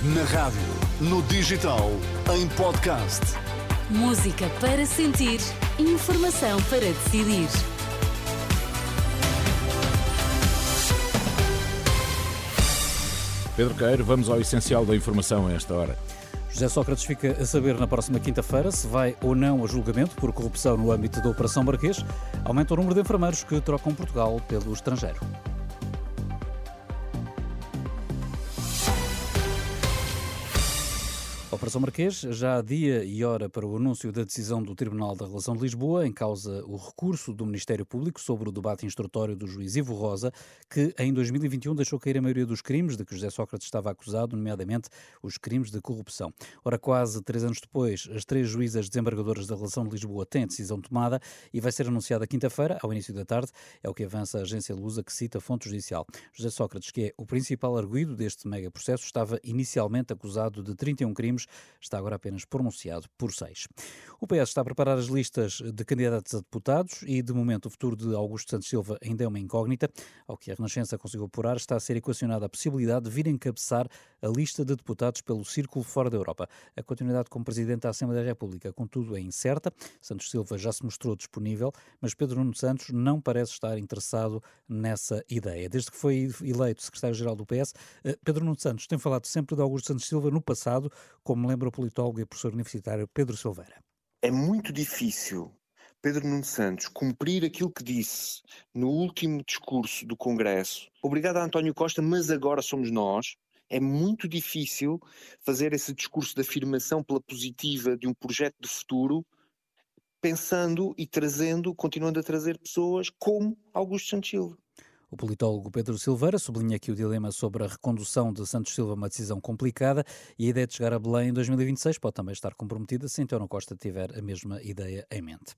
Na rádio, no digital, em podcast. Música para sentir, informação para decidir. Pedro Queiro, vamos ao essencial da informação a esta hora. José Sócrates fica a saber na próxima quinta-feira se vai ou não a julgamento por corrupção no âmbito da Operação Marquês. Aumenta o número de enfermeiros que trocam Portugal pelo estrangeiro. Operação Marquês já há dia e hora para o anúncio da decisão do Tribunal da Relação de Lisboa, em causa o recurso do Ministério Público sobre o debate instrutório do juiz Ivo Rosa, que em 2021 deixou cair a maioria dos crimes de que José Sócrates estava acusado, nomeadamente os crimes de corrupção. Ora, quase três anos depois, as três juízas desembargadoras da Relação de Lisboa têm decisão tomada e vai ser anunciada quinta-feira, ao início da tarde, é o que avança a agência Lusa, que cita a fonte judicial. José Sócrates, que é o principal arguído deste mega processo, estava inicialmente acusado de 31 crimes está agora apenas pronunciado por seis. O PS está a preparar as listas de candidatos a deputados e, de momento, o futuro de Augusto Santos Silva ainda é uma incógnita. Ao que a Renascença conseguiu apurar, está a ser equacionada a possibilidade de vir encabeçar a lista de deputados pelo Círculo fora da Europa. A continuidade como Presidente da Assembleia da República, contudo, é incerta. Santos Silva já se mostrou disponível, mas Pedro Nuno Santos não parece estar interessado nessa ideia. Desde que foi eleito secretário-geral do PS, eh, Pedro Nuno Santos tem falado sempre de Augusto Santos Silva no passado, como lembra o politólogo e professor universitário Pedro Silveira. É muito difícil Pedro Nuno Santos cumprir aquilo que disse no último discurso do Congresso. Obrigado a António Costa, mas agora somos nós. É muito difícil fazer esse discurso de afirmação pela positiva de um projeto de futuro, pensando e trazendo, continuando a trazer pessoas como Augusto Santos Silva. O politólogo Pedro Silveira sublinha aqui o dilema sobre a recondução de Santos Silva, uma decisão complicada, e a ideia de chegar a Belém em 2026 pode também estar comprometida se António Costa tiver a mesma ideia em mente.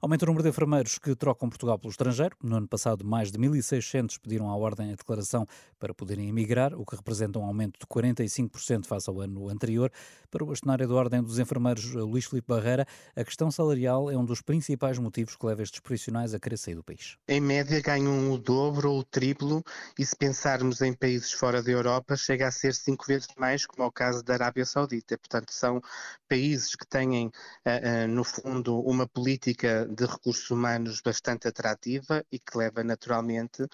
Aumenta o número de enfermeiros que trocam Portugal pelo estrangeiro. No ano passado, mais de 1.600 pediram à Ordem a declaração para poderem emigrar, o que representa um aumento de 45% face ao ano anterior. Para o bastonário da Ordem dos Enfermeiros, Luís Filipe Barreira, a questão salarial é um dos principais motivos que leva estes profissionais a querer sair do país. Em média, ganham o dobro ou o triplo, e se pensarmos em países fora da Europa, chega a ser cinco vezes mais, como é o caso da Arábia Saudita. Portanto, são países que têm, uh, uh, no fundo, uma política de recursos humanos bastante atrativa e que leva naturalmente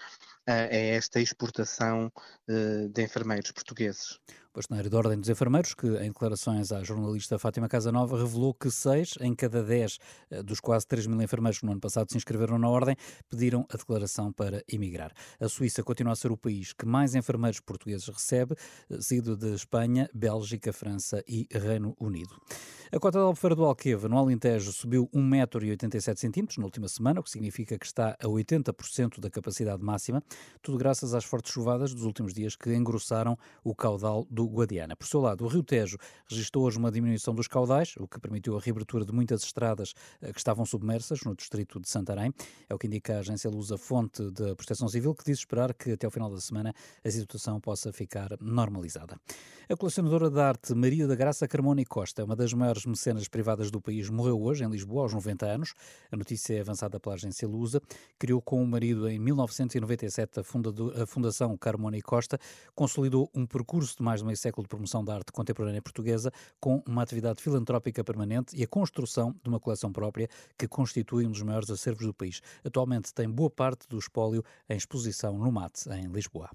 a esta exportação de enfermeiros portugueses bastonário da Ordem dos Enfermeiros, que em declarações à jornalista Fátima Casanova revelou que seis em cada dez eh, dos quase 3 mil enfermeiros que no ano passado se inscreveram na Ordem pediram a declaração para emigrar. A Suíça continua a ser o país que mais enfermeiros portugueses recebe, eh, seguido de Espanha, Bélgica, França e Reino Unido. A cota da Albufeira do Alqueva, no Alentejo, subiu 1,87m na última semana, o que significa que está a 80% da capacidade máxima, tudo graças às fortes chuvadas dos últimos dias que engrossaram o caudal do Guadiana. Por seu lado, o Rio Tejo registrou hoje uma diminuição dos caudais, o que permitiu a reabertura de muitas estradas eh, que estavam submersas no distrito de Santarém. É o que indica a agência Lusa Fonte da Proteção Civil, que diz esperar que até ao final da semana a situação possa ficar normalizada. A colecionadora de arte Maria da Graça Carmona e Costa, uma das maiores mecenas privadas do país, morreu hoje em Lisboa aos 90 anos. A notícia é avançada pela agência Lusa. Criou com o marido em 1997 a, Fundação Carmona e Costa, consolidou um percurso de mais de meio século de promoção da arte contemporânea portuguesa, com uma atividade filantrópica permanente e a construção de uma coleção própria que constitui um dos maiores acervos do país. Atualmente tem boa parte do espólio em exposição no MAT, em Lisboa.